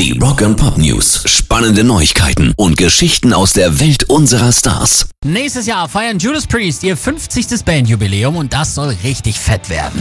Die Rock and Pop News. Spannende Neuigkeiten und Geschichten aus der Welt unserer Stars. Nächstes Jahr feiern Judas Priest ihr 50. Bandjubiläum und das soll richtig fett werden.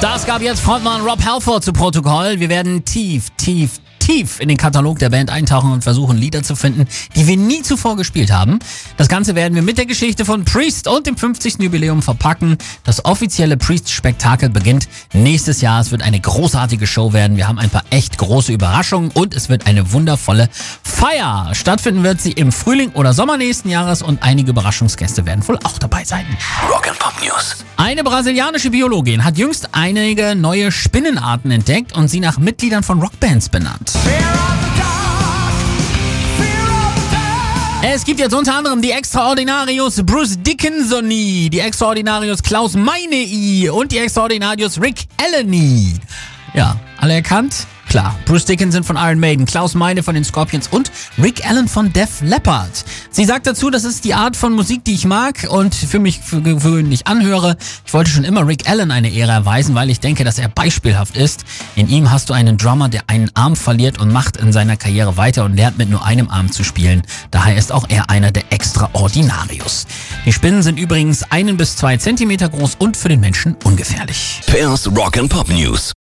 Das gab jetzt Frontmann Rob Halford zu Protokoll. Wir werden tief, tief, tief in den Katalog der Band eintauchen und versuchen, Lieder zu finden, die wir nie zuvor gespielt haben. Das Ganze werden wir mit der Geschichte von Priest und dem 50. Jubiläum verpacken. Das offizielle Priest-Spektakel beginnt nächstes Jahr. Es wird eine großartige Show werden. Wir haben ein paar echt große Überraschungen und es wird eine wundervolle Feier. Stattfinden wird sie im Frühling oder Sommer nächsten Jahres und einige Überraschungsgäste werden wohl auch dabei sein. Rock and Pop News. Eine brasilianische Biologin hat jüngst einige neue Spinnenarten entdeckt und sie nach Mitgliedern von Rockbands benannt. Es gibt jetzt unter anderem die Extraordinarius Bruce Dickinsoni, die Extraordinarius Klaus Meinei und die Extraordinarius Rick Eleni. Ja, alle erkannt? Klar, Bruce Dickinson von Iron Maiden, Klaus Meine von den Scorpions und Rick Allen von Def Leppard. Sie sagt dazu, das ist die Art von Musik, die ich mag und für mich für gewöhnlich anhöre. Ich wollte schon immer Rick Allen eine Ehre erweisen, weil ich denke, dass er beispielhaft ist. In ihm hast du einen Drummer, der einen Arm verliert und macht in seiner Karriere weiter und lernt mit nur einem Arm zu spielen. Daher ist auch er einer der Extraordinarius. Die Spinnen sind übrigens einen bis zwei Zentimeter groß und für den Menschen ungefährlich. Pairs Rock and Pop News.